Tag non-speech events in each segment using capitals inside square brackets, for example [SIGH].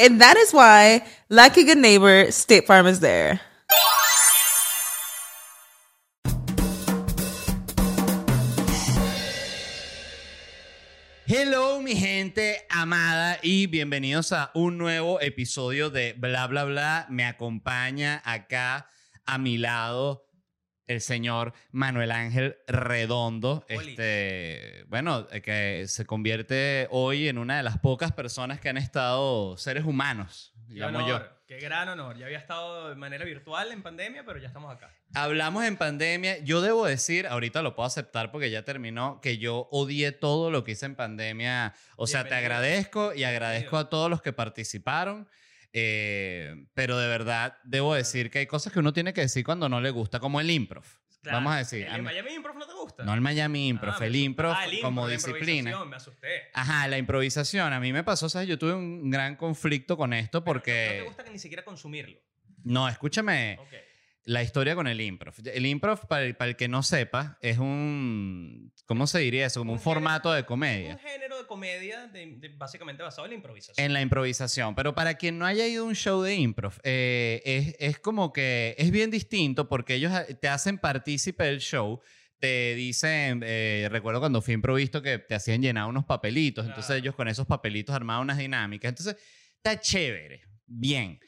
And that is why, like a good neighbor, State Farm is there. Hello, mi gente amada, y bienvenidos a un nuevo episodio de Bla Bla Bla. Me acompaña acá a mi lado el señor Manuel Ángel Redondo. Oli. Este, bueno, eh, que se convierte hoy en una de las pocas personas que han estado seres humanos, Qué digamos honor, yo. qué gran honor. Ya había estado de manera virtual en pandemia, pero ya estamos acá. Hablamos en pandemia. Yo debo decir, ahorita lo puedo aceptar porque ya terminó, que yo odié todo lo que hice en pandemia. O sea, te agradezco y agradezco a todos los que participaron. Eh, pero de verdad, debo decir que hay cosas que uno tiene que decir cuando no le gusta, como el improv. Claro. Vamos a decir. ¿El a mí- Miami Improv no te gusta? no el Miami Improv, Ah, me el improv Ah, el como improv, la disciplina. improvisación, Me asusté. Ajá, la improvisación. A mí me pasó, ¿sabes? Yo tuve un gran conflicto con esto Pero porque... No te gusta que ni siquiera consumirlo. No, escúchame. Ok. La historia con el improv. El improv, para el, para el que no sepa, es un... ¿Cómo se diría eso? Como un, Un género- formato de comedia. Un género de comedia de- de- básicamente basado en la improvisación. En la improvisación. Pero para quien no haya ido a un show de improv, eh, es, es como que es bien distinto porque ellos eh, te hacen partícipe del show. Te dicen, eh, recuerdo cuando fui improvisto que te hacían llenar unos papelitos. Entonces ellos con esos papelitos armaban unas dinámicas. Entonces está chévere, bien.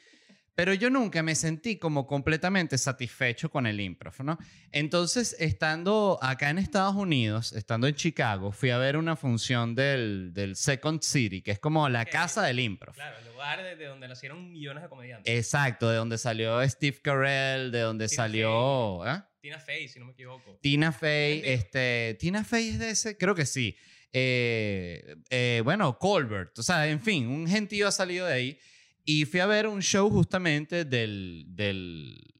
Pero yo nunca me sentí como completamente satisfecho con el improv, ¿no? Entonces, estando acá en Estados Unidos, estando en Chicago, fui a ver una función del, del Second City, que es como la casa del improv. Claro, el lugar de, de donde nacieron millones de comediantes. Exacto, de donde salió Steve Carell, de donde Tina salió ¿eh? Tina Fey, si no me equivoco. Tina Fey. Este, Tina Fey es de ese, creo que sí. Eh, eh, bueno, Colbert, o sea, en fin, un gentío ha salido de ahí. Y fui a ver un show justamente del, del...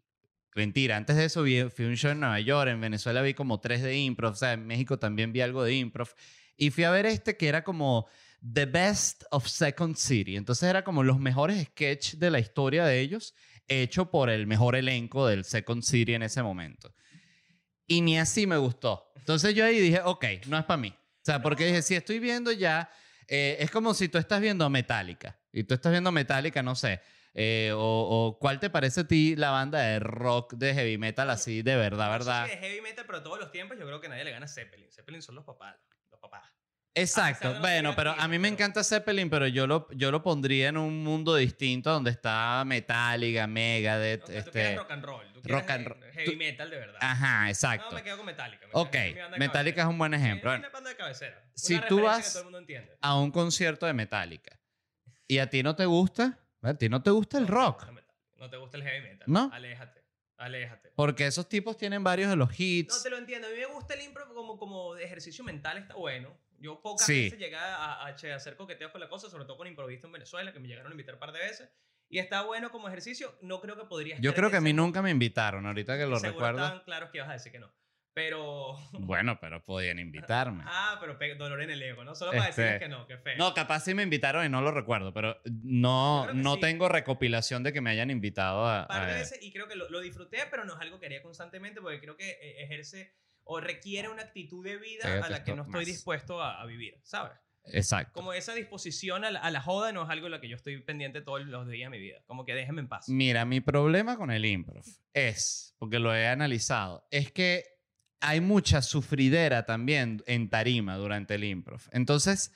Mentira, antes de eso vi, fui a un show en Nueva York, en Venezuela vi como tres de improv, o sea, en México también vi algo de improv. Y fui a ver este que era como The Best of Second City. Entonces era como los mejores sketches de la historia de ellos, hecho por el mejor elenco del Second City en ese momento. Y ni así me gustó. Entonces yo ahí dije, ok, no es para mí. O sea, porque dije, si estoy viendo ya, eh, es como si tú estás viendo Metallica. Y tú estás viendo Metallica, no sé. eh, o, o cuál te parece a ti la banda de rock, de heavy metal así, de verdad, verdad. si de heavy metal, pero todos los tiempos yo creo que nadie le gana a Zeppelin. Zeppelin son los papás. Los papás. Exacto. no Bueno, pero a mí me encanta Zeppelin, pero yo lo, yo lo pondría en un mundo distinto donde está Metallica, Megadeth, O sea, tú este... quieres rock and roll. Tú quieres rock and roll. Heavy Tú- metal de verdad. Ajá, No, exacto. me quedo con Metallica. me Ok, Metallica es un buen ejemplo. Sí, es una banda de cabecera. Si Una tú referencia vas- a un concierto de Metallica y a ti no te gusta, a ti no te gusta el No rock, No te gusta el heavy metal. ¿No? Aléjate. Aléjate. porque esos tipos tienen varios de los No hits. te lo entiendo. A mí me gusta el impro como, como de ejercicio mental, está bueno. Yo pocas Sí. veces llegué a, a, a hacer coqueteos con la cosa, sobre todo con improviso en Venezuela, que me llegaron a invitar un par de veces. Y está bueno como ejercicio. No creo que podría Yo creo que a mí nunca me invitaron, ahorita que lo recuerdo. estaban claros que ibas a decir que no. Pero. [LAUGHS] Bueno, pero podían invitarme. Ah, pero pe- dolor en el ego, ¿no? Solo para Este, decirles que no, que feo. No, capaz sí me invitaron y no lo recuerdo, pero no, no sí. tengo recopilación de que me hayan invitado a... Un par de a- veces y creo que lo, lo disfruté, pero no es algo que haría constantemente porque creo que eh, ejerce o requiere una actitud de vida a la que no estoy dispuesto a, a vivir, ¿sabes? Exacto. Como esa disposición a la, a la joda no es algo en lo que yo estoy pendiente todos los días de mi vida. Como que déjenme en paz. Mira, mi problema con el improv es, porque lo he analizado, es que hay mucha sufridera también en tarima durante el improv. Entonces,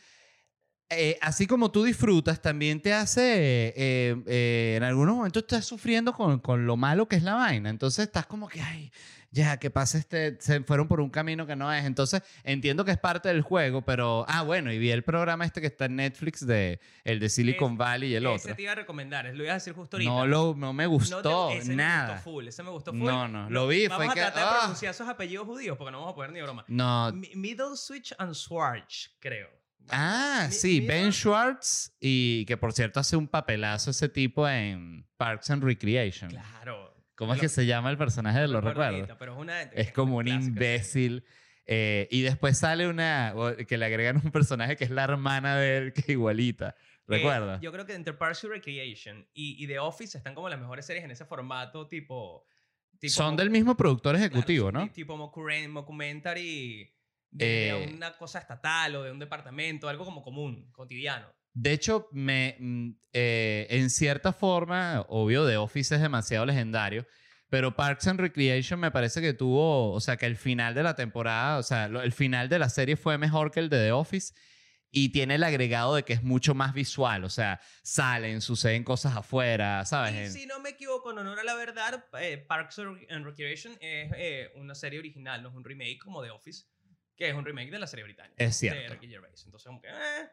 eh, así como tú disfrutas, también te hace, eh, eh, en algunos momentos estás sufriendo con, con lo malo que es la vaina. Entonces estás como que, ay, ya, que pasa este, se fueron por un camino que no es. Entonces entiendo que es parte del juego, pero, ah, bueno, y vi el programa este que está en Netflix de, el de Silicon Es- Valley y el Ese otro. te iba a recomendar, lo iba a decir justo ahorita. No, lo, no me No gustó, te- ese nada. Me gustó full, ese me gustó full. No, no, lo vi, Vamos fue a que, tratar de ah. pronunciar esos apellidos judíos porque no vamos a poder ni broma. No. Mi- Middle Switch and Schwartz, creo. Ah, sí. Ben Schwartz y que por cierto hace un papelazo ese tipo en Parks and Recreation. Claro. ¿Cómo es que se llama el personaje? no Lo recuerdo recuerdo. ahorita, pero es, una, Es como un imbécil. eh, y después sale una que le agregan un personaje que es la hermana de él, que es igualita. Eh, ¿Recuerdas? yo creo que entre Parks and Recreation y, y The Office están como las mejores series en ese formato tipo... tipo Son del mismo productor ejecutivo, ¿no? ti- Tipo mockumen- mockumentary de, Eh, una cosa estatal o de un departamento, algo como común, cotidiano. De hecho, me, mm, eh, en cierta forma, obvio, The Office es demasiado legendario, pero Parks and Recreation me parece que tuvo, o sea, que el final de la temporada, o sea, lo- el final de la serie fue mejor que el de The Office y tiene el agregado de que es mucho más visual, o sea, salen, suceden cosas afuera, ¿sabes? Y si no me equivoco, en honor a la verdad, eh, Parks and Recreation es una serie original, no es un remake como The Office, que es un remake de la serie británica. Es De cierto. Ricky Gervais. Entonces, como que, eh,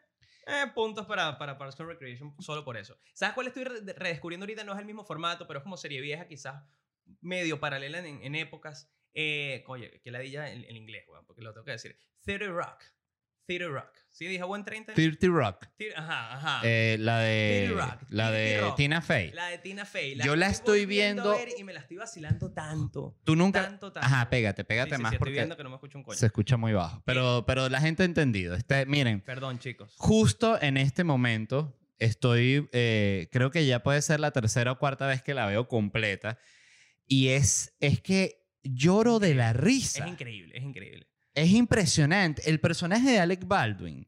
eh, puntos para, para Parks and Recreation solo por eso. ¿Sabes cuál estoy re- redescubriendo ahorita? No es el mismo formato, pero es como serie vieja, quizás medio paralela en, en épocas. Eh, oye, que la dilla en, en inglés, weón, porque lo tengo que decir. Theater Rock. Theater Rock. ¿Sí dije buen 30? 30 Rock, Theater- Ajá, ajá. eh, la de, Rock, la de Rock. Tina Fey. La de Tina Fey. Yo la estoy volviendo a viendo- ver y me la estoy vacilando tanto. Tú nunca... Tanto, tanto. Ajá, pégate, Sí, pégate sí, más sí, estoy porque viendo que no me escucho un coño. se escucha muy bajo. Pero, pero la gente ha entendido. Este, miren, Perdón, chicos. justo en este momento estoy, eh, creo que ya puede ser la tercera o cuarta vez que la veo completa. Y es, es que lloro de la risa. Es increíble, es increíble. Es impresionante. El personaje de Alec Baldwin,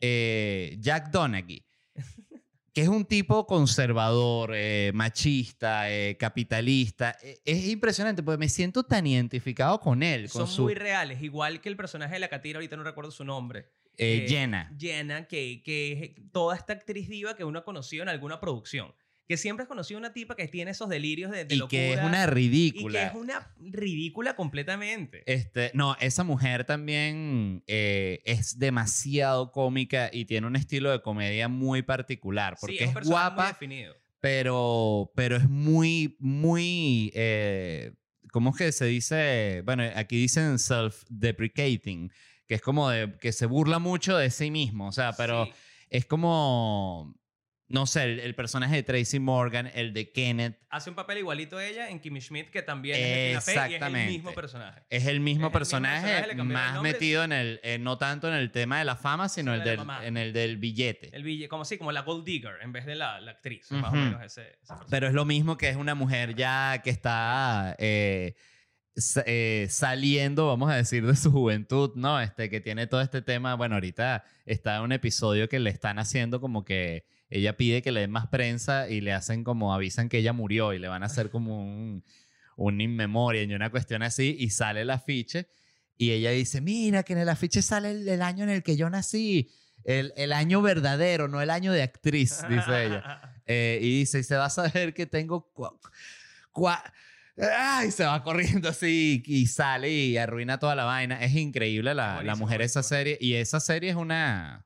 eh, Jack Donaghy, [LAUGHS] que es un tipo conservador, eh, machista, eh, capitalista, eh, es impresionante porque me siento tan identificado con él, con Son su muy reales, igual que el personaje de la Catira, ahorita no recuerdo su nombre. Jenna. Jenna, que, que es toda esta actriz diva que uno ha conocido en alguna producción. Que siempre has conocido una tipa que tiene esos delirios de, de Y locura. que es una Y ridícula. que es una ridícula completamente. Este, no, esa mujer también eh, es demasiado cómica y tiene un estilo de comedia muy particular, porque sí, un es personaje muy guapa, definido. pero, pero es muy, muy, eh, ¿cómo es que se dice? Bueno, aquí dicen self-deprecating, que es como de, que se burla mucho de sí mismo, o sea, pero Sí. es como, no sé, el, el personaje de Tracy Morgan, el de Kenneth, Hace un papel igualito a ella en Kimmy Schmidt, que también es Fey y es el Exactamente. mismo personaje. Es el mismo Es el mismo personaje, más metido en el, eh, no tanto en el tema de la fama, sino el del, en el del billete. El ville- como así, como la Gold Digger, en vez de la, la actriz. Más o menos ese. Pero es lo mismo que es una mujer ya que está eh, eh, saliendo, vamos a decir, de su juventud, ¿no? Este, que tiene todo este tema. Bueno, ahorita está un episodio que le están haciendo como que ella pide que le den más prensa y le hacen como avisan que ella murió y le van a hacer como un, un in memoriam y una cuestión así y sale el afiche y ella dice, mira que en el afiche sale el, el año en el que yo nací, el, el año verdadero, no el año de actriz, dice ella. [LAUGHS] Eh, y dice, y se va a saber que tengo... cua- cua- Ay, se va corriendo así y sale y arruina toda la vaina. Es increíble la, la mujer esa serie. Y esa serie es una...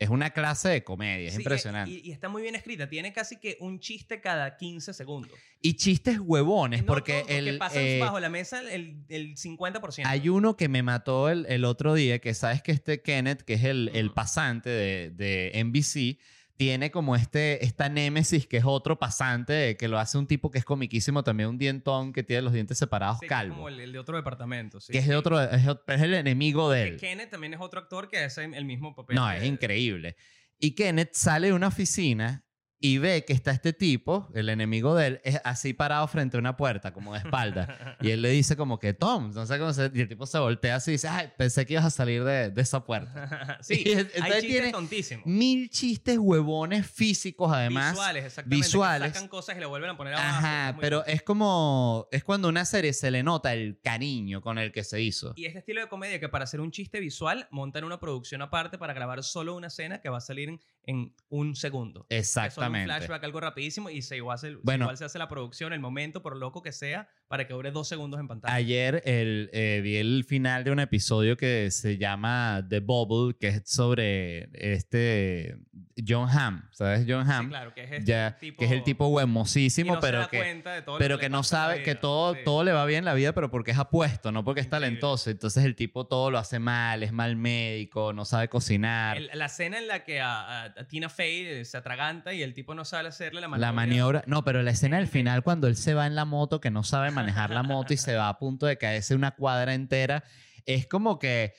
Es una clase de comedia. Es Sí, impresionante. Y, y está muy bien escrita. Tiene casi que un chiste cada 15 segundos. Y, chistes huevones, No porque el... pasan eh, bajo la mesa el, el 50%. Hay uno que me mató el, el otro día, que sabes que este Kenneth, que es el, el Ujú. pasante de, de NBC, tiene como este, esta némesis que es otro pasante, que lo hace un tipo que es comiquísimo también, un dientón que tiene los dientes separados Sí, calvo. como el, el de otro departamento. sí. que es de otro, es, es el enemigo de Que él. Kenneth también es otro actor que hace el mismo papel. No, es increíble. Y Kenneth sale de una oficina y ve que está este tipo, el enemigo de él, es así parado frente a una puerta, como de espalda. y él le dice como que, Tom, no sé cómo se... Y el tipo se voltea así y dice, ay, pensé que ibas a salir de, de esa puerta. [LAUGHS] sí, [LAUGHS] Y hay entonces chistes tiene tontísimos. Mil chistes huevones físicos, además. visuales, exactamente. visuales. Que sacan cosas y le vuelven a poner abajo. Ajá, pero bueno. es como... Es cuando a una serie se le nota el cariño con el que se hizo. Y este estilo de comedia que para hacer un chiste visual montan una producción aparte para grabar solo una escena que va a salir en, en un segundo. Solo Exactamente. un flashback, algo rapidísimo y se igual, se, Bueno. igual se hace la producción, el momento, por loco que sea, para que dure dos segundos en pantalla. Ayer el, eh, vi el final de un episodio que se llama The Bubble, que es sobre este John Hamm, ¿sabes? John Sí, Hamm, claro, que es, este ya, tipo- que es el tipo huemosísimo, no pero que, pero no sabe que todo, Sí. todo le va bien en la vida, pero porque es apuesto, no porque es Increíble. talentoso. Entonces el tipo todo lo hace mal, es mal médico, no sabe cocinar. El- la escena en la que a, Tina Fey se atraganta y el tipo no sabe hacerle la maniobra, no, pero la escena del final cuando él se va en la moto, que no sabe manejar la moto y se va a punto de caerse una cuadra entera, es como que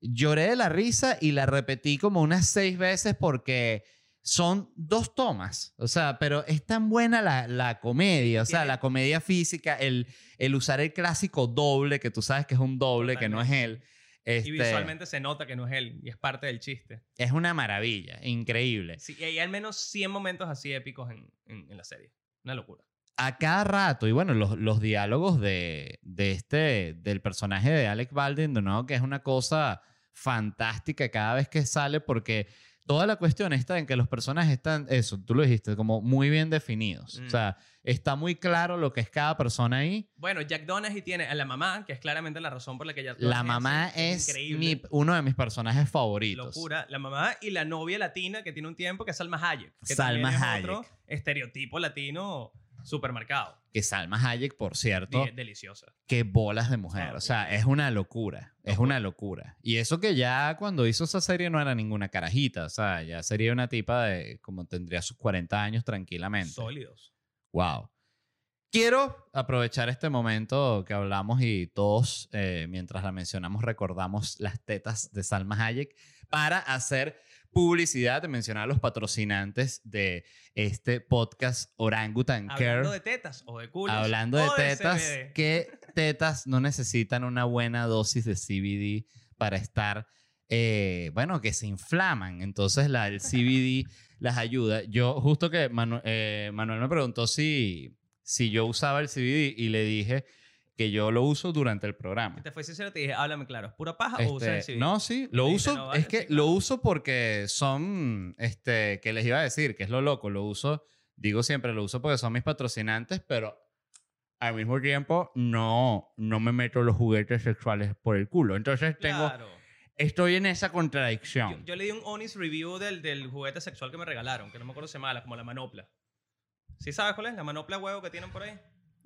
lloré de la risa y la repetí como unas seis veces porque son dos tomas, o sea, pero es tan buena la, la comedia, o sea, Tiene- la comedia física, el, el usar el clásico doble, que tú sabes que es un doble, que no es él. Este, Y visualmente se nota que no es él y es parte del chiste. es una maravilla, increíble. Sí, y hay al menos 100 momentos así épicos en, en- en la serie. Una locura. A cada rato, y bueno, los, los diálogos de, de este, del personaje de Alec Baldwin, nuevo, que es una cosa fantástica cada vez que sale, porque toda la cuestión está en que los personajes están, eso, tú lo dijiste, como muy bien definidos. Mm. O sea, está muy claro lo que es cada persona ahí. Bueno, Jack Donaghy tiene a la mamá, que es claramente la razón por la que Jack La mamá es mi- uno de mis personajes favoritos. Locura. La mamá y la novia latina que tiene un tiempo, que es Salma Hayek. Que Salma es Hayek. otro estereotipo latino supermercado. Que Salma Hayek, por cierto, Di- deliciosa. qué bolas de mujer. O sea, es una locura. Es una locura. Y eso que ya cuando hizo esa serie no era ninguna carajita. O sea, ya sería una tipa de como tendría sus 40 años tranquilamente. Sólidos. Wow. Quiero aprovechar este momento que hablamos y todos, eh, mientras la mencionamos, recordamos las tetas de Salma Hayek para hacer publicidad, de mencionar a los patrocinantes de este podcast Orangutan Care. Hablando de tetas o de culos. Hablando de o tetas, CBD. ¿qué tetas no necesitan una buena dosis de CBD para estar, eh, bueno, que se inflaman? Entonces la, el CBD las ayuda. Yo, justo que Manu- eh, Manuel me preguntó si, si yo usaba el CBD y le dije que yo lo uso durante el programa. Te fue sincero, te dije, háblame claro, ¿es pura paja o usas el Este, CBD? no, sí, lo uso. no, vale, es que sí, lo claro. uso porque son, este, que les iba a decir, que es lo loco, lo uso, digo siempre, lo uso porque son mis patrocinantes, pero al mismo tiempo no, no me meto los juguetes sexuales por el culo. Entonces tengo, Claro. estoy en esa Yo, contradicción. yo le di un honest review del, del juguete sexual que me regalaron, que no me acuerdo si se llama, como la manopla. ¿Sí sabes cuál es? La manopla huevo que tienen por ahí.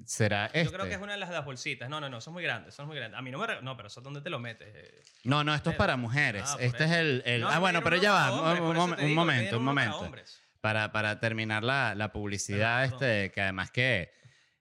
¿Será este? Yo creo que es una de las, bolsitas. No, no, no, son muy grandes, son muy grandes. A mí no me... No, pero eso es donde te lo metes. eh. No, no, esto es para mujeres. Ah, este es el... el- No, ah, bueno, pero ya va. hombres, un, momento, un momento. para, para terminar la, la publicidad, este, que además que,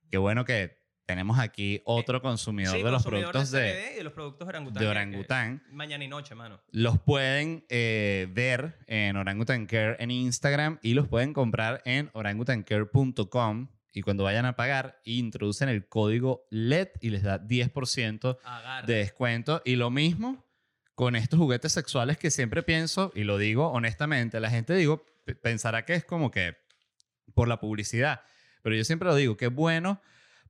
que bueno que tenemos aquí otro consumidor Sí, de los consumidor productos de, de los productos orangután. de orangután. Mañana y noche, mano. Los pueden eh, ver en Orangutan Care en Instagram y los pueden comprar en orangutancare.com. Y cuando vayan a pagar, introducen el código LED y les da 10% Agarra. de descuento. Y lo mismo con estos juguetes sexuales que siempre pienso, y lo digo honestamente, la gente digo, pensará que es como que por la publicidad, pero yo siempre lo digo, que es bueno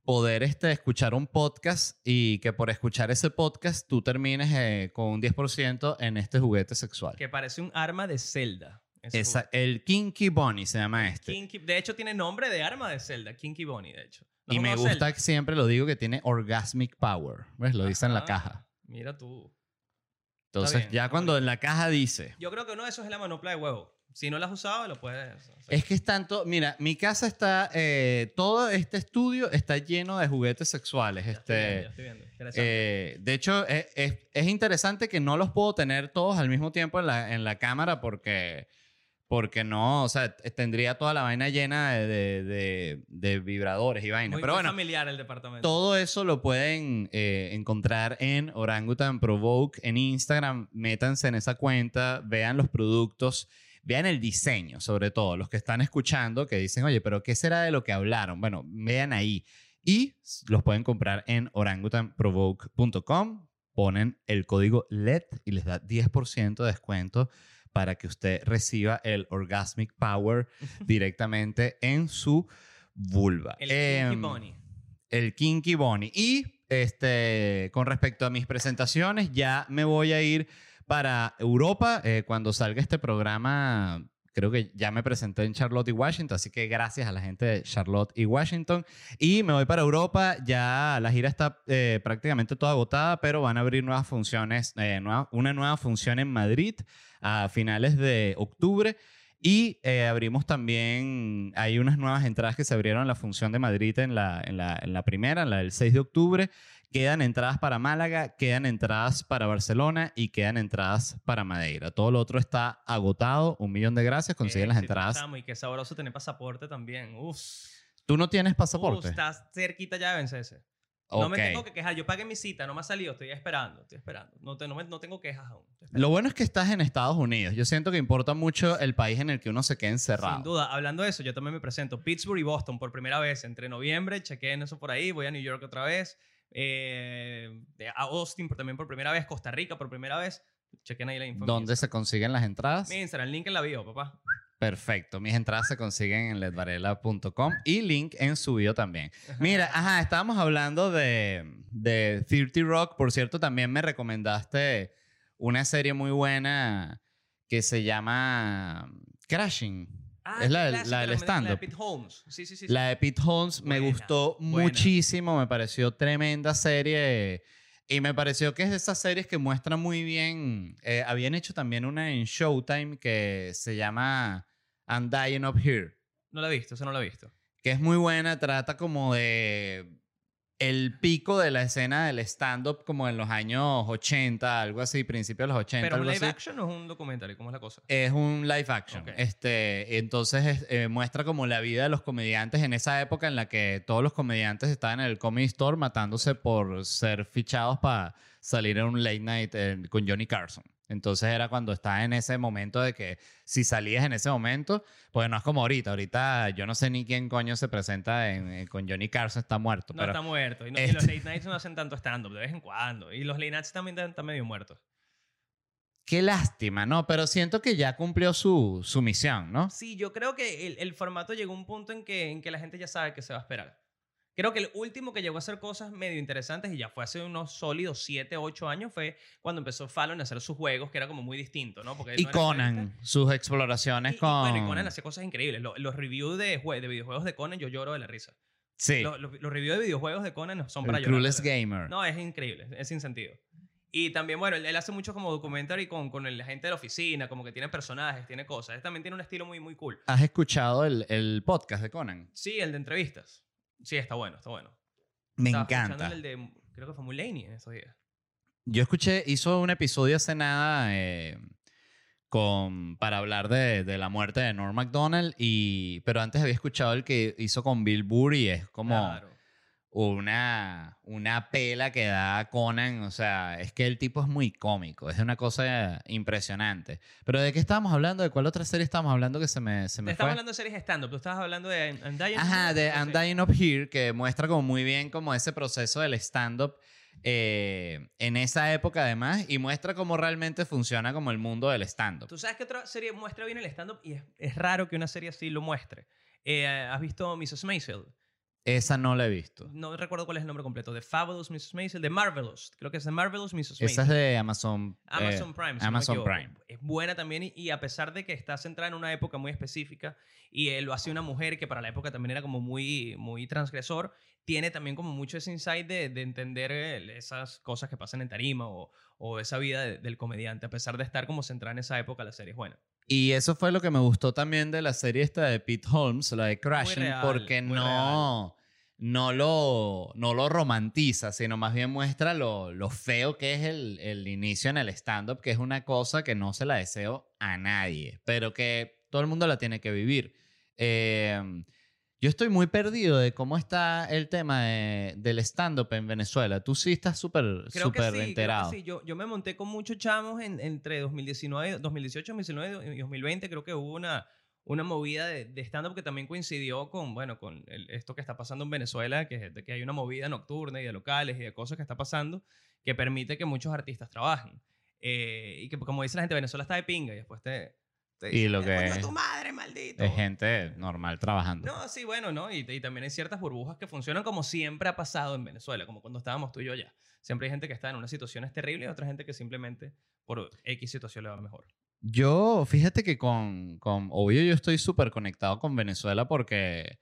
poder este, escuchar un podcast y que por escuchar ese podcast tú termines eh, con un 10% en este juguete sexual. Que parece un arma de Zelda. Esa- el Kinky Bunny se llama este. Kinky- de hecho, tiene nombre de arma de Zelda. Kinky Bonnie, de hecho. ¿No y me gusta Zelda? que siempre lo digo que tiene orgasmic power. ¿Ves? Lo dice en la Ajá. caja. Mira tú. Entonces, bien, ya cuando en la caja dice, Yo creo que uno de esos es la manopla de huevo. Si no la has usado, lo puedes hacer. Es que es tanto, mira, mi casa está, eh, todo este estudio está lleno de juguetes sexuales. Ya estoy viendo, Este, ya estoy viendo. Eh, de hecho, es, es- es interesante que no los puedo tener todos al mismo tiempo en la, en la cámara porque, porque no, o sea, tendría toda la vaina llena de, de- de- de vibradores y vainas. muy, Pero muy bueno, familiar el departamento. todo eso lo pueden eh, encontrar en Orangutan Provoke en Instagram. Métanse en esa cuenta, vean los productos, vean el diseño, sobre todo los que están escuchando, que dicen, oye, pero ¿qué será de lo que hablaron? Bueno, vean ahí. Y los pueden comprar en orangutanprovoke.com, ponen el código LED y les da 10% de descuento para que usted reciba el Orgasmic Power directamente en su vulva. El Em, Kinky Bunny. el Kinky Bunny. Y este, con respecto a mis presentaciones, ya me voy a ir para Europa eh, cuando salga este programa. Creo que ya me presenté en Charlotte y Washington, así que gracias a la gente de Charlotte y Washington. Y me voy para Europa, ya la gira está eh, prácticamente toda agotada, pero van a abrir nuevas funciones, eh, nueva- una nueva función en Madrid a finales de octubre. Y eh, abrimos también, hay unas nuevas entradas que se abrieron en la función de Madrid en la, en la, en la primera, en la del 6 de octubre. Quedan entradas para Málaga, quedan entradas para Barcelona y quedan entradas para Madeira. Todo lo otro está agotado. Un millón de gracias. Consiguen las Éxito, entradas. y qué sabroso tener pasaporte también. Uf. ¿Tú no tienes Uf, pasaporte? estás cerquita ya de vencerse. No me tengo que quejar. Yo pagué mi cita, no me ha salido. Estoy esperando, estoy esperando. No, te- no, me- no tengo quejas aún. Lo bueno es que estás en Estados Unidos. Yo siento que importa mucho el país en el que uno se quede encerrado. Sin duda, hablando de eso, yo también me presento. Pittsburgh y Boston por primera vez entre noviembre. Chequeen eso por ahí. Voy a New York otra vez. Eh, a Austin por, también por primera vez. Costa Rica por primera vez. Chequen ahí la info. en mi ¿Dónde se consiguen las entradas? Mi Instagram, link en la bio, papá. Perfecto. Mis entradas se consiguen en ledvarela.com y link en su bio también. Mira, [LAUGHS] ajá, estábamos hablando de, de 30 Rock. Por cierto, también me recomendaste una serie muy buena que se llama Crashing. Ah, Es la del- clásica, la del de stand-up. Pete Holmes. Sí, sí, sí. La de Pete Holmes me Buena, gustó buena. muchísimo, me pareció tremenda serie y me pareció que es de esas series que muestran muy bien. eh, habían hecho también una en Showtime que se llama I'm Dying Up Here, No la he visto, eso no la he visto. que es muy buena, trata como de el pico de la escena del stand-up como en los años 80, algo así, principios de los 80. Pero un live así. action no es un documental, ¿cómo es la cosa? Es un live action. Este, entonces es- eh, muestra como la vida de los comediantes en esa época en la que todos los comediantes estaban en el Comedy Store matándose por ser fichados para salir en un late night eh, con Johnny Carson. Entonces era cuando estaba en ese momento de que si salías en ese momento, pues no es como ahorita. Ahorita yo no sé ni quién coño se presenta en- eh, con Johnny Carson, está muerto. No pero está muerto. Y, no- y este- los late nights no hacen tanto stand-up de vez en cuando. Y los late nights también están medio muertos. Qué lástima, ¿no? Pero siento que ya cumplió su, su misión, ¿no? Sí, yo creo que el, el formato llegó a un punto en que, en que la gente ya sabe que se va a esperar. Creo que el último que llegó a hacer cosas medio interesantes, y ya fue hace unos sólidos 7, 8 años, fue cuando empezó Fallon a hacer sus juegos, que era como muy distinto, ¿no? Porque Y no Conan, sus exploraciones Y- y con... bueno, y Conan hacía cosas increíbles. Lo- Los, reviews de, de videojuegos de Conan, yo lloro de la risa. Sí, Los, los- los reviews de videojuegos de Conan son para el llorar. Clueless. Gamer. No, es increíble, es sin sentido. Y también, bueno, él, hace mucho como documentary con, con la gente de la oficina, como que tiene personajes, tiene cosas. Él también tiene un estilo muy, muy cool. ¿Has escuchado el, el podcast de Conan? Sí, el de entrevistas. Sí, está bueno, está bueno. Me Estaba escuchando encanta. El de, creo que fue Mulaney en esos días. Yo escuché, hizo un episodio hace nada eh, con, para hablar de, de la muerte de Norm MacDonald, y, pero antes había escuchado el que hizo con Bill Burr y es como Claro. Una, una pela que da Conan. O sea, es que el tipo es muy cómico, es una cosa impresionante. Pero ¿de qué estábamos hablando? ¿De cuál otra serie estábamos hablando que se me, se Te me estaba fue? hablando de series stand-up. Tú estabas hablando de I'm- Dying Ajá, de Sí. I'm Dying Up Here, que muestra como muy bien como ese proceso del stand-up eh, en esa época además y muestra cómo realmente funciona como el mundo del stand-up. Tú sabes que otra serie muestra bien el stand-up y es, es raro que una serie así lo muestre. Eh, ¿Has visto Mrs. Maisel? Esa no la he visto. No recuerdo cuál es el nombre completo. The Fabulous Mrs. Maisel. The Marvelous. Creo que es The Marvelous Mrs. Maisel. Esa es de Amazon. eh, Amazon Prime. si Amazon. Prime. Es buena también y, y a pesar de que está centrada en una época muy específica y eh, lo hace una mujer que para la época también era como muy, muy transgresor, tiene también como mucho ese insight de, de entender eh, esas cosas que pasan en tarima o, o esa vida de- del comediante. A pesar de estar como centrada en esa época, la serie es buena. Y eso fue lo que me gustó también de la serie esta de Pete Holmes, la de Crashing, real, porque no, no, lo, no lo romantiza, sino más bien muestra lo, lo feo que es el, el inicio en el stand-up, que es una cosa que no se la deseo a nadie, pero que todo el mundo la tiene que vivir. Eh, Yo estoy muy perdido de cómo está el tema de- del stand-up en Venezuela. Tú sí estás súper súper sí, creo que enterado. sí. Yo, yo me monté con muchos chamos en- entre 2019, 2018, 2019 y 2020. Creo que hubo una, una movida de, de stand-up que también coincidió con, bueno, con el- esto que está pasando en Venezuela, que, de que hay una movida nocturna y de locales y de cosas que está pasando que permite que muchos artistas trabajen. Eh, y que, como dice la gente, Venezuela está de pinga y después te... te Y lo "Eh, que es- tu madre, maldito! Es gente normal trabajando. No, sí, bueno, ¿no? Y, y también hay ciertas burbujas que funcionan como siempre ha pasado en Venezuela, como cuando estábamos tú y yo ya. Siempre hay gente que está en unas situaciones terribles y otra gente que simplemente por X situación le va mejor. Yo, fíjate que con, con obvio yo estoy súper conectado con Venezuela porque,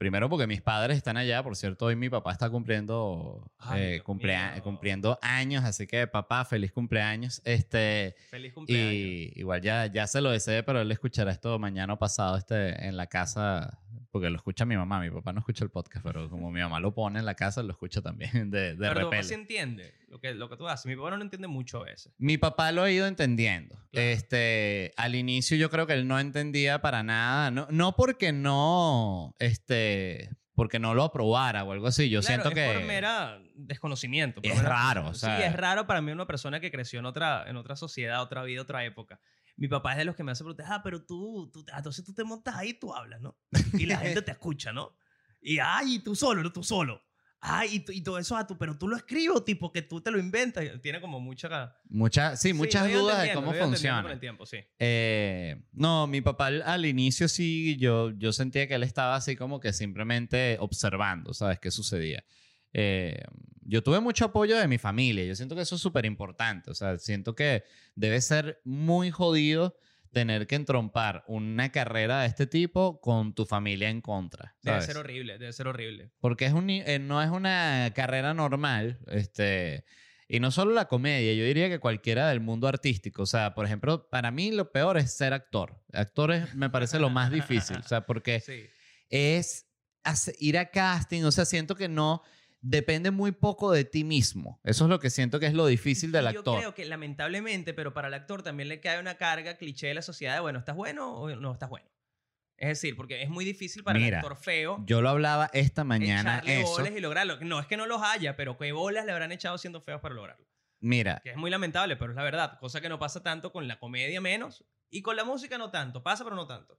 primero porque mis padres están allá, por cierto, hoy mi papá está cumpliendo, Ay, eh, cumplea- cumpliendo años, así que papá, feliz cumpleaños. Este, Feliz cumpleaños. y igual ya, ya se lo deseé, pero él escuchará esto mañana o pasado este, en la casa, porque lo escucha mi mamá, mi papá no escucha el podcast, pero como mi mamá lo pone en la casa, lo escucha también de, de Pero repente. sí entiende lo que, lo que tú haces. Mi papá no lo entiende mucho a veces. Mi papá lo ha ido entendiendo. Claro. Este, al inicio yo creo que él no entendía para nada, no, no porque no, este, porque no lo aprobara o algo así. Yo Claro, siento es que por mera desconocimiento. por Es mera- raro, o Sí, sea- es raro para mí una persona que creció en otra, en otra sociedad, otra vida, otra época. Mi papá es de los que me hace preguntar, ah, pero tú, tú, ah, entonces tú te montas ahí y tú hablas, ¿no? Y la gente te escucha, ¿no? Y, ay, tú solo, no tú solo. Ay, y, y todo eso, ah, tú, pero tú lo escribes, tipo, que tú te lo inventas. Tiene como mucha... muchas, sí, Sí, muchas ido dudas de cómo funciona. Con el tiempo, sí. Eh, no, mi papá al, al inicio sí, yo, yo sentía que él estaba así como que simplemente observando, ¿sabes? ¿Qué sucedía? Eh, yo tuve mucho apoyo de mi familia, yo siento que eso es súper importante, o sea, siento que debe ser muy jodido tener que entrompar una carrera de este tipo con tu familia en contra. Debe ser horrible, debe ser horrible. Porque es un, eh, no es una carrera normal, este, y no solo la comedia, yo diría que cualquiera del mundo artístico. O sea, por ejemplo, para mí lo peor es ser actor. Actor es- me parece lo más difícil, o sea, porque [LAUGHS] Sí. es ir a casting, o sea, siento que no depende muy poco de ti mismo. Eso es lo que siento que es lo difícil del actor. Yo creo que lamentablemente, pero para el actor también le cae una carga cliché de la sociedad de, bueno, ¿estás bueno o no estás bueno? Es decir, porque es muy difícil para Mira, el actor feo Yo lo hablaba esta mañana eso. bolas y lograrlo. No es que no los haya, pero qué bolas le habrán echado siendo feos para lograrlo. Mira, Que es muy lamentable, pero es la verdad. Cosa que no pasa tanto con la comedia menos y con la música no tanto. Pasa, pero no tanto.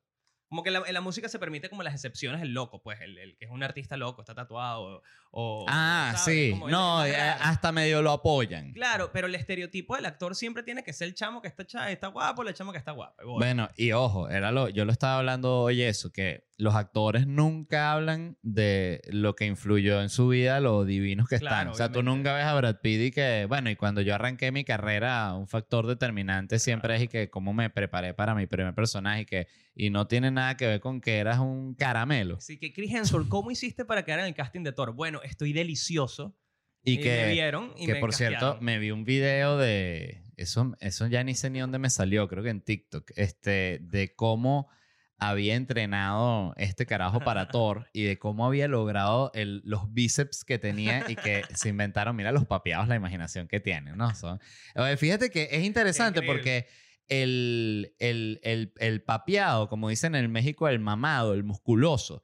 Como que la, en la música se permite como las excepciones, el loco, pues, el, el que es un artista loco, está tatuado o... ah, ¿sabes? sí, Como no, el eh, hasta medio lo apoyan. Claro, pero el estereotipo del actor siempre tiene que ser el chamo que está, cha- está guapo, la chama que está guapa. Bueno, y ojo, era lo, yo lo estaba hablando hoy eso, que los actores nunca hablan de lo que influyó en su vida, lo divinos que están. O sea, tú nunca ves a Brad Pitt y que, bueno, y cuando yo arranqué mi carrera, un factor determinante siempre es y que cómo me preparé para mi primer personaje y que, y no tiene nada que ver con que eras un caramelo. Así que, Chris Hemsworth, ¿cómo hiciste para quedar en el casting de Thor? Bueno, estoy delicioso. Y me que, vieron y que me por cierto, me vi un video de, eso, eso ya ni sé ni dónde me salió, creo que en TikTok, este, de cómo había entrenado este carajo para Thor [LAUGHS] y de cómo había logrado el- los bíceps que tenía y que [LAUGHS] se inventaron, mira los papeados, la imaginación que tienen, ¿no? Son, fíjate que es interesante Increíble. porque el, el, el, el papeado, como dicen en México, el mamado, el musculoso,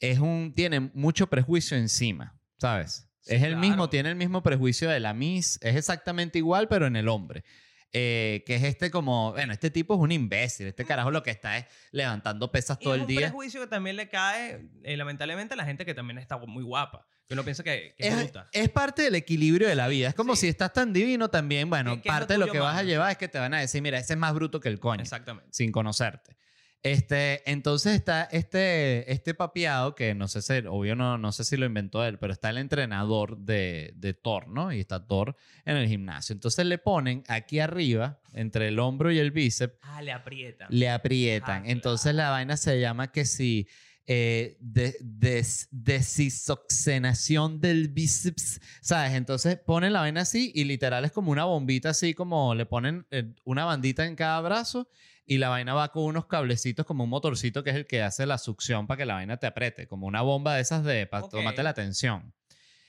es un, tiene mucho prejuicio encima, ¿sabes? Sí, es el claro. mismo, tiene el mismo prejuicio de la Miss, es exactamente igual, pero en el hombre. Eh, que es este como, bueno, este tipo es un imbécil, este carajo lo que está es levantando pesas Y todo es el un día. prejuicio que también le cae, eh, lamentablemente, a la gente que también está muy guapa. Que uno piensa que, que es, Es, bruta. es parte del equilibrio de la vida. Es como Sí. si estás tan divino también. Bueno, ¿Qué- qué es parte de lo que vas a llevar es que te van a decir, mira, ese es más bruto que el coño. Exactamente. sin conocerte. Este, entonces está este, este papeado que no sé si, obvio no, no sé si lo inventó él, pero está el entrenador de, de Thor, ¿no? Y está Thor en el gimnasio. Entonces le ponen aquí arriba, entre el hombro y el bíceps, Ah, le aprieta. le aprietan. Ah, Entonces la vaina se llama que si eh, de, des- desisoxenación del bíceps, ¿sabes? Entonces ponen la vaina así y literal es como una bombita así, como le ponen eh, una bandita en cada brazo y la vaina va con unos cablecitos como un motorcito que es el que hace la succión para que la vaina te apriete, como una bomba de esas de para Ok. tomarte la tensión.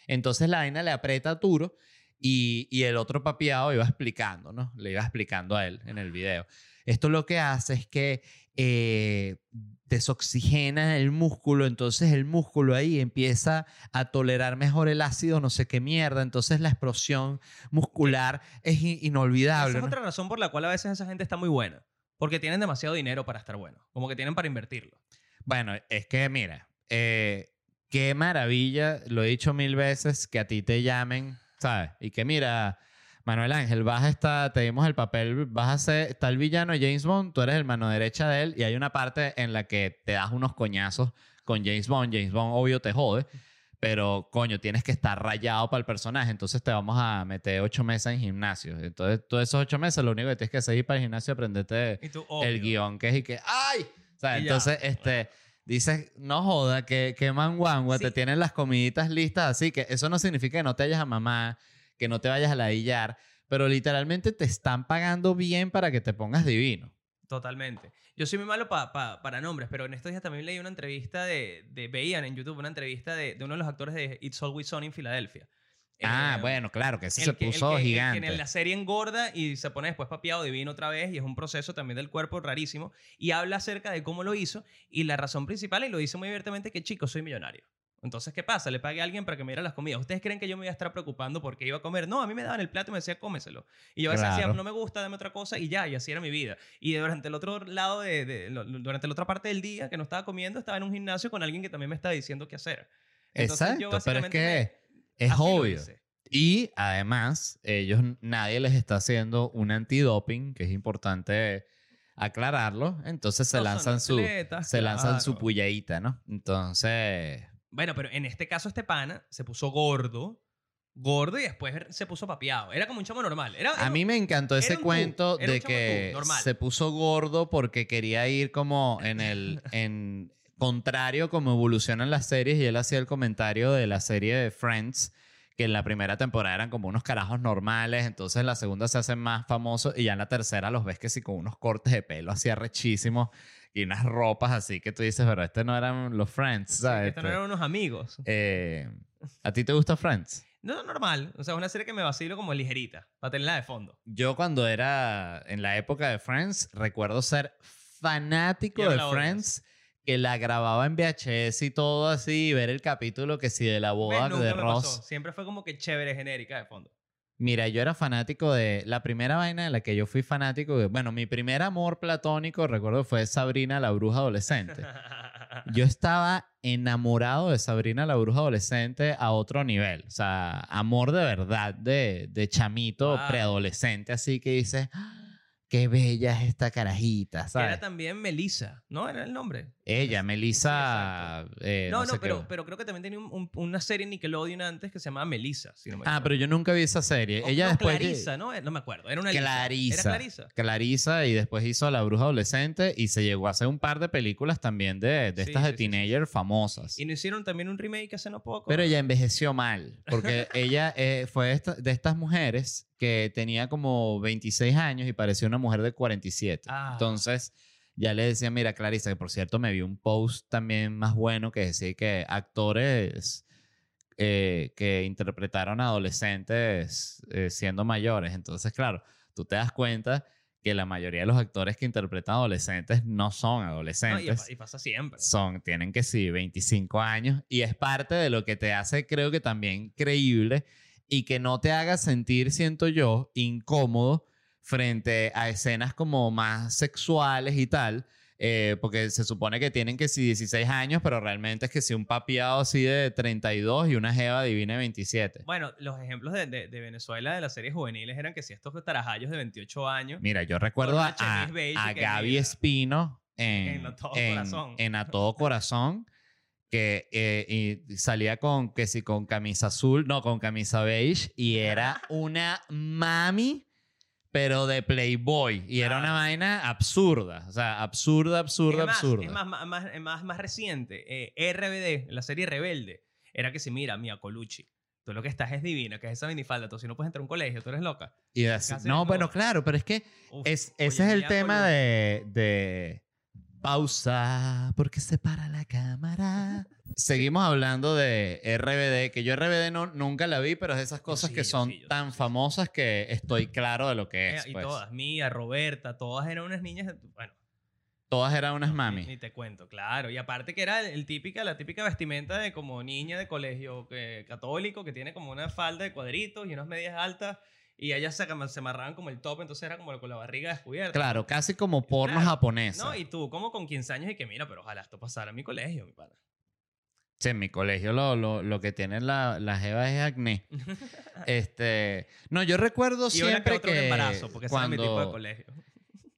Entonces la vaina le aprieta duro y, y el otro papiado iba explicando, ¿no? Le iba explicando a él en el video. Esto lo que hace es que eh, desoxigena el músculo, entonces el músculo ahí empieza a tolerar mejor el ácido, no sé qué mierda, entonces la explosión muscular es i- Esa inolvidable. es ¿no? otra razón por la cual a veces esa gente está muy buena. Porque tienen demasiado dinero para estar bueno. Como que tienen para invertirlo. Bueno, es que mira, eh, qué maravilla, lo he dicho mil veces, que a ti te llamen, ¿sabes? Y que mira, Manuel Ángel, vas a estar, te dimos el papel, vas a ser, el villano James Bond, tú eres el mano derecha de él y hay una parte en la que te das unos coñazos con James Bond, James Bond obvio te jode, pero coño, tienes que estar rayado para el personaje, entonces te vamos a meter ocho meses en gimnasio. Entonces, todos esos ocho meses lo único que tienes que hacer es ir para el gimnasio y aprenderte Y tú, el guion, que es y que ¡ay! O sea, ya. entonces, este, dices, no joda, que, que manguangua, te Sí. tienen las comiditas listas así, que eso no significa que no te vayas a mamá, que no te vayas a ladillar, pero literalmente te están pagando bien para que te pongas divino. Totalmente. Yo soy muy malo pa- pa- para nombres, pero en estos días también leí una entrevista de, de veían en YouTube una entrevista de, de uno de los actores de It's Always Sunny en Filadelfia. ah, Eh, bueno, claro, que el se puso que- el que gigante. en la serie engorda y se pone después papiado divino otra vez y es un proceso también del cuerpo rarísimo y habla acerca de cómo lo hizo y la razón principal y lo dice muy abiertamente que chicos soy millonario. Entonces, ¿qué pasa? Le pagué a alguien para que me diera las comidas. ¿Ustedes creen que yo me iba a estar preocupando porque iba a comer? No, a mí me daban el plato y me decía, cómeselo. Y yo a veces decía, Claro. no me gusta, dame otra cosa y ya, y así era mi vida. Y durante el otro lado, de, de- durante la otra parte del día que no estaba comiendo, estaba en un gimnasio con alguien que también me estaba diciendo qué hacer. Entonces, Exacto, yo pero es que es obvio. Y además, ellos, nadie les está haciendo un antidoping, que es importante aclararlo. Entonces se No lanzan su, atletas, se lanzan su claro. pulladita, ¿no? Entonces, Bueno, pero en este caso este pana se puso gordo, gordo y después se puso papeado. Era como un chamo normal. Era, a mí me encantó ese un tú, cuento un de que tú, se puso gordo porque quería ir como en el [LAUGHS] en contrario como evolucionan las series y él hacía el comentario de la serie de Friends que en la primera temporada eran como unos carajos normales, entonces en la segunda se hacen más famosos y ya en la tercera los ves que sí con unos cortes de pelo así arrechísimos y unas ropas así que tú dices, pero este no eran los Friends, Sí, ¿sabes? estos no eran unos amigos. eh, ¿A ti te gusta Friends? No, normal. O sea, una serie que me vacilo como ligerita, para tenerla de fondo. Yo cuando era en la época de Friends, recuerdo ser fanático de. Friends, que la grababa en VHS y todo así, y ver el capítulo que sí de la boda de Ross. pasó. Siempre fue como que chévere, genérica de fondo. Mira, yo era fanático de la primera vaina de la que yo fui fanático, de, bueno, mi primer amor platónico, recuerdo, fue Sabrina la bruja adolescente. Yo [LAUGHS] estaba enamorado de Sabrina la bruja adolescente a otro nivel. O sea, amor de verdad, de, de chamito Wow. preadolescente, así que dices, "Ah, qué bella es esta carajita, ¿sabes? Era también Melissa, ¿no? Era el nombre. Ella, Melissa. eh, no, no, sé qué- pero, pero creo que también tenía un- un- una serie en Nickelodeon antes que se llamaba Melissa. Si no me Ah, equivoco. pero yo nunca vi esa serie. O- Ella no, después. Clarissa, ¿no? Eh, No me acuerdo. Era una Lisa. Clarisa. Era Clarisa. Clarisa y después hizo a La Bruja Adolescente y se llegó a hacer un par de películas también de, de Sí, estas de sí, sí, sí. teenager famosas. Y no hicieron también un remake hace no poco. Pero ella envejeció mal, porque [LAUGHS] ella eh, fue esta- de estas mujeres que tenía como 26 años y parecía una mujer de 47. Ah. Entonces, ya le decía, mira, Clarisa, que por cierto me vi un post también más bueno que decía que actores eh, que interpretaron a adolescentes eh, siendo mayores. Entonces, claro, tú te das cuenta que la mayoría de los actores que interpretan adolescentes no son No, y, adolescentes y pasa siempre. son, tienen que sí, 25 años y es parte de lo que te hace, creo que también creíble y que no te haga sentir, siento yo, incómodo frente a escenas como más sexuales y tal, eh, porque se supone que tienen que sí 16 años, pero realmente es que sí un papiado así de 32 y una jeva divina de 27. Bueno, los ejemplos de, de- de Venezuela de las series juveniles eran que si estos tarajayos de 28 años. Mira, yo recuerdo a, a- Gaby. Espino en, En A Todo en- Corazón. en A Todo Corazón, que eh, y salía con, que sí, con camisa azul, no, con camisa beige, y era [LAUGHS] una mami, pero de Playboy. Y era una Claro. vaina absurda, o sea, absurda, absurda, es más, absurda. Es más, más, más, más, reciente. eh, RBD, la serie Rebelde, era que si mira, Mia Colucci. Tú lo que estás es divina, que es esa minifalda. Tú si no puedes entrar a un colegio, tú eres loca. Y así- no, bueno, claro, pero es que Uf, es, oye, ese es el tema de, de pausa porque se para la cámara. [LAUGHS] seguimos hablando de RBD, que yo RBD no, nunca la vi, pero es de esas cosas sí, que yo son sí, yo tan sí, famosas que estoy claro de lo que Eh, es. y pues. todas, Mía, Roberta, todas eran unas niñas, bueno, Todas eran unas mami. Ni, te cuento, claro. Y aparte que era el, típica, la típica vestimenta de como niña de colegio que, católico que tiene como una falda de cuadritos y unas medias altas y ellas se, se amarraban como el top, entonces era como con la barriga descubierta. Claro, casi como porno Claro. japonesa. No, y tú como con 15 años y que mira, pero ojalá esto pasara en mi colegio, mi pana. Sí, en mi colegio lo, lo, lo que tienen la, las jevas es acné. [LAUGHS] este, no, yo recuerdo y siempre otro que embarazo, porque ese era mi tipo de cuando colegio.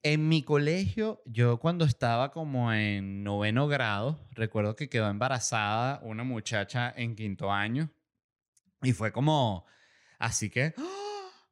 en mi colegio, yo cuando estaba como en noveno grado, recuerdo que quedó embarazada una muchacha en quinto año y fue como, así que, ¡ah!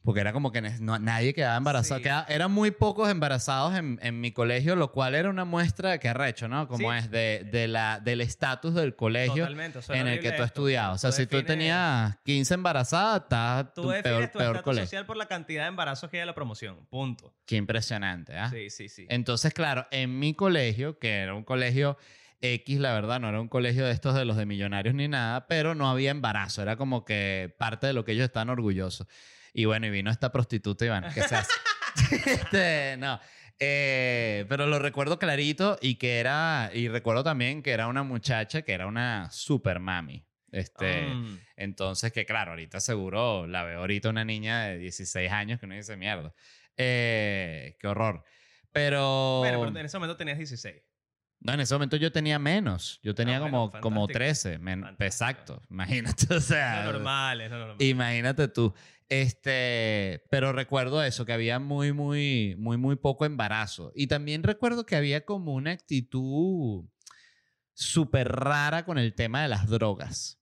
Porque era como que no- nadie quedaba embarazado, Sí. queda- eran muy pocos embarazados en, en mi colegio, lo cual era una muestra de que arrecho, ¿no? Como Sí. es de, de la, del estatus del colegio Totalmente. en el que tú estudiabas. O sea, si tú defines- tenías 15 embarazadas, estás Tú tu defines peor, tu peor estatus colegio. social por la cantidad de embarazos que hay en la promoción. Punto. Qué impresionante, ¿ah? Sí, sí, sí. Entonces, claro, en mi colegio, que era un colegio X, la verdad, no era un colegio de estos de los de millonarios ni nada, pero no había embarazo, era como que parte de lo que ellos estaban orgullosos. Y bueno, y vino esta prostituta y bueno, ¿qué se hace? [LAUGHS] Este, no. Eh, pero lo recuerdo clarito y que era, y recuerdo también que era una muchacha que era una super mami. Este, Mm. entonces, que claro, ahorita seguro la veo ahorita una niña de 16 años que uno dice mierda. Eh, qué horror. Pero, Bueno, pero en ese momento tenías 16. no, en ese momento yo tenía menos. Yo tenía Ah, bueno, como, como fantástico. 13. men- Fantástico. Exacto. [LAUGHS] Imagínate. O sea, No normal, es no normal. Imagínate tú. Este, pero recuerdo eso, que había muy, muy, muy, muy poco embarazo. Y también recuerdo que había como una actitud súper rara con el tema de las drogas.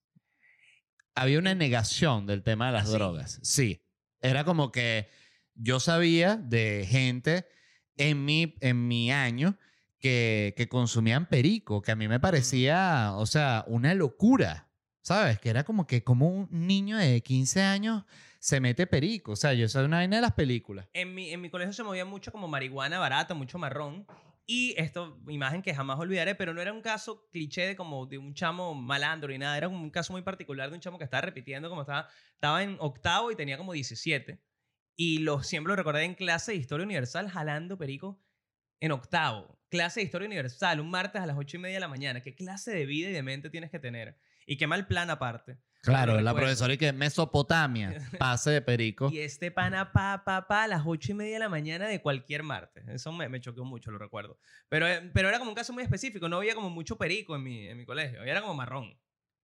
Había una negación del tema de las ¿Ah, sí? drogas. Sí. Era como que yo sabía de gente en mi, en mi año que, que consumían perico, que a mí me parecía, o sea, una locura. ¿Sabes? Que era como que como un niño de 15 años se mete perico. O sea, yo soy una vaina de las películas. En mi, en mi colegio se movía mucho como marihuana barata, mucho marrón. Y esto, imagen que jamás olvidaré, pero no era un caso cliché de como de un chamo malandro ni nada. Era un caso muy particular de un chamo que estaba repitiendo como estaba, estaba en octavo y tenía como 17. Y lo, siempre lo recordé en clase de Historia Universal jalando perico en octavo. Clase de Historia Universal, un martes a las ocho y media de la mañana. ¿Qué clase de vida y de mente tienes que tener? Y qué mal plan aparte. Claro, la recuerdo. profesora y que Mesopotamia, [LAUGHS] pase de perico. Y este pana pa, pa, pa, a las ocho y media de la mañana de cualquier martes. Eso me, me choqueó mucho, lo recuerdo. Pero, eh, pero era como un caso muy específico. No había como mucho perico en mi, en mi colegio. Era como marrón.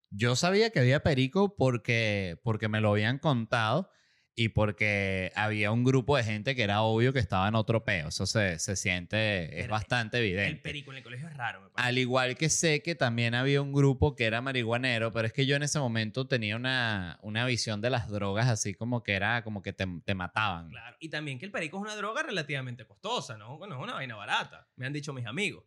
Yo sabía que había perico porque, porque me lo habían contado y porque había un grupo de gente que era obvio que estaba en otro peo. Eso se, se siente, es El- bastante evidente. El perico en el colegio es raro, me parece. Al igual que sé que también había un grupo que era marihuanero, pero es que yo en ese momento tenía una, una visión de las drogas así como que era como que te, te mataban. Claro. Y también que el perico es una droga relativamente costosa, ¿no? No es una vaina barata. Me han dicho mis amigos.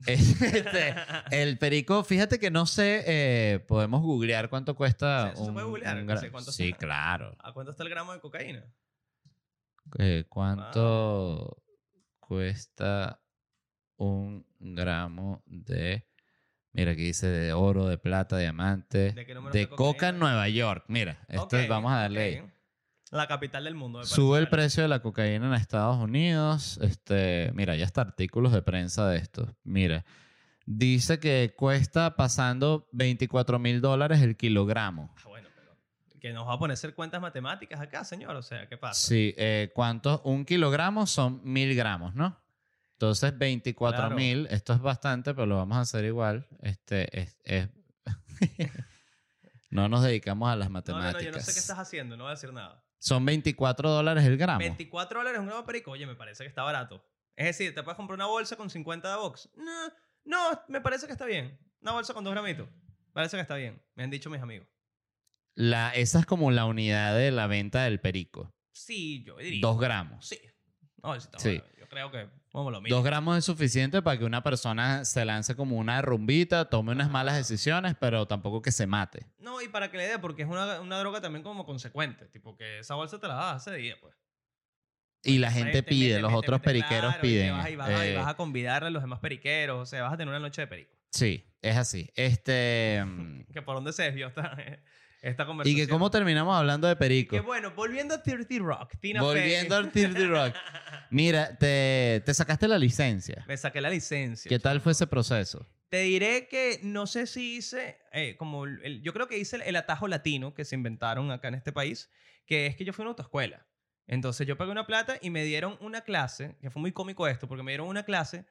[LAUGHS] Este, el perico, fíjate que no sé, eh, podemos googlear cuánto cuesta Sí, eso se un, puede googlear, un no sé Sí, está. claro. ¿A cuánto está el gramo de cocaína? Eh, ¿Cuánto cuesta un gramo de... Mira, aquí dice de oro, de plata, diamante, ¿De de de coca en Nueva York. Mira, esto Ok, vamos a darle ahí. La capital del mundo. me Sube el precio de la cocaína en Estados Unidos. Este, mira, ya está artículos de prensa de esto. Mira, dice que cuesta pasando 24 mil dólares el kilogramo. Ah, bueno, pero que nos va a poner a hacer cuentas matemáticas acá, señor. O sea, ¿qué pasa? Sí, eh, ¿cuántos? Un kilogramo son mil gramos, ¿no? Entonces, 24 Claro. mil, esto es bastante, pero lo vamos a hacer igual. Este, es, es- [LAUGHS] [LAUGHS] no nos dedicamos a las No, no, matemáticas. no, yo no sé qué estás haciendo, no voy a decir nada. Son 24 dólares el gramo. 24 dólares un gramo de perico, oye, me parece que está barato. Es decir, ¿te puedes comprar una bolsa con 50 de box? No, no, me parece que está bien. Una bolsa con dos gramitos. Parece que está bien, me han dicho mis amigos. La, esa es como la unidad de la venta del perico. Sí, yo diría. Dos gramos. Sí. No, sí está Sí. bueno. Yo creo que como lo mismo. Dos gramos es suficiente para que una persona se lance como una rumbita, tome unas malas decisiones, pero tampoco que se mate. No, y para que le dé, porque es una, una droga también como consecuente. Tipo que esa bolsa te la das hace día, pues. Y la gente pide, mete, los mete, otros mete, periqueros claro, y te piden. vas, y vas a- y eh, vas a convidar a los demás periqueros, o sea, vas a tener una noche de perico. Sí, es así. Este. [LAUGHS] mm, Que por dónde se desvió esta, esta y que cómo terminamos hablando de perico. Que bueno, volviendo a 30 Rock, Tina Volviendo al 30 Rock. [LAUGHS] Mira, te, te sacaste la licencia. Me saqué la licencia. ¿Qué tal fue ese proceso? Te diré que no sé si hice, eh, como el- yo creo que hice el, el atajo latino que se inventaron acá en este país, que es que yo fui a una autoescuela. Entonces yo pagué una plata y me dieron una clase, que fue muy cómico esto, porque me dieron una clase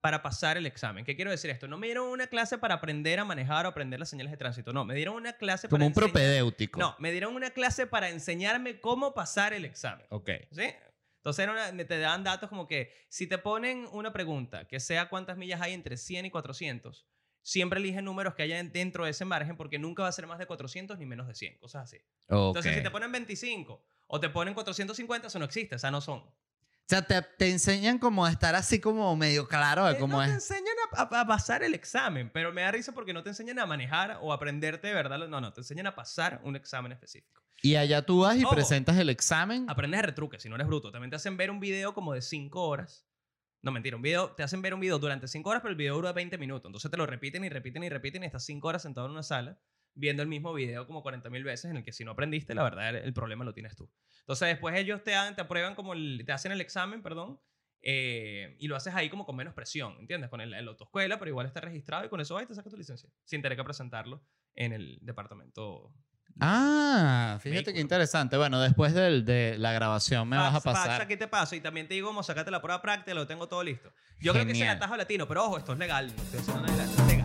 para pasar el examen. ¿Qué quiero decir esto? No me dieron una clase para aprender a manejar o aprender las señales de tránsito, no, me dieron una clase Como para un enseñar- propedéutico. No, me dieron una clase para enseñarme cómo pasar el examen. Ok. ¿Sí? Entonces era una- te dan datos como que si te ponen una pregunta que sea cuántas millas hay entre 100 y 400, siempre elige números que haya dentro de ese margen porque nunca va a ser más de 400 ni menos de 100, cosas así. Ok. Entonces si te ponen 25 o te ponen 450, eso no existe, o sea, no son. O sea, te, te enseñan como a estar así como medio claro de Eh, cómo no te es. enseñan a, a- a pasar el examen, pero me da risa porque no te enseñan a manejar o aprenderte de verdad. No, no, te enseñan a pasar un examen específico. Y allá tú vas y Ojo. presentas el examen. Aprendes de retruque, si no eres bruto. También te hacen ver un video como de 5 horas. No, mentira, un video, te hacen ver un video durante 5 horas, pero el video dura 20 minutos. Entonces te lo repiten y repiten y repiten y estás 5 horas sentado en una sala viendo el mismo video como 40 mil veces en el que si no aprendiste, la verdad, el, el problema lo tienes tú. Entonces después ellos te, dan, te aprueban como, el- te hacen el examen, perdón, eh, y lo haces ahí como con menos presión, ¿entiendes? Con el, el autoescuela, pero igual está registrado y con eso ahí te sacas tu licencia, sin tener que presentarlo en el departamento. Ah, fíjate Vehículo. qué interesante. Bueno, después del- de la grabación me vas a pasar. aquí te paso y también te digo cómo sacate la prueba práctica, lo tengo todo listo. Yo creo que es el Genial. atajo latino, pero ojo, esto es legal. No estoy haciendo nada ilegal, esto es legal.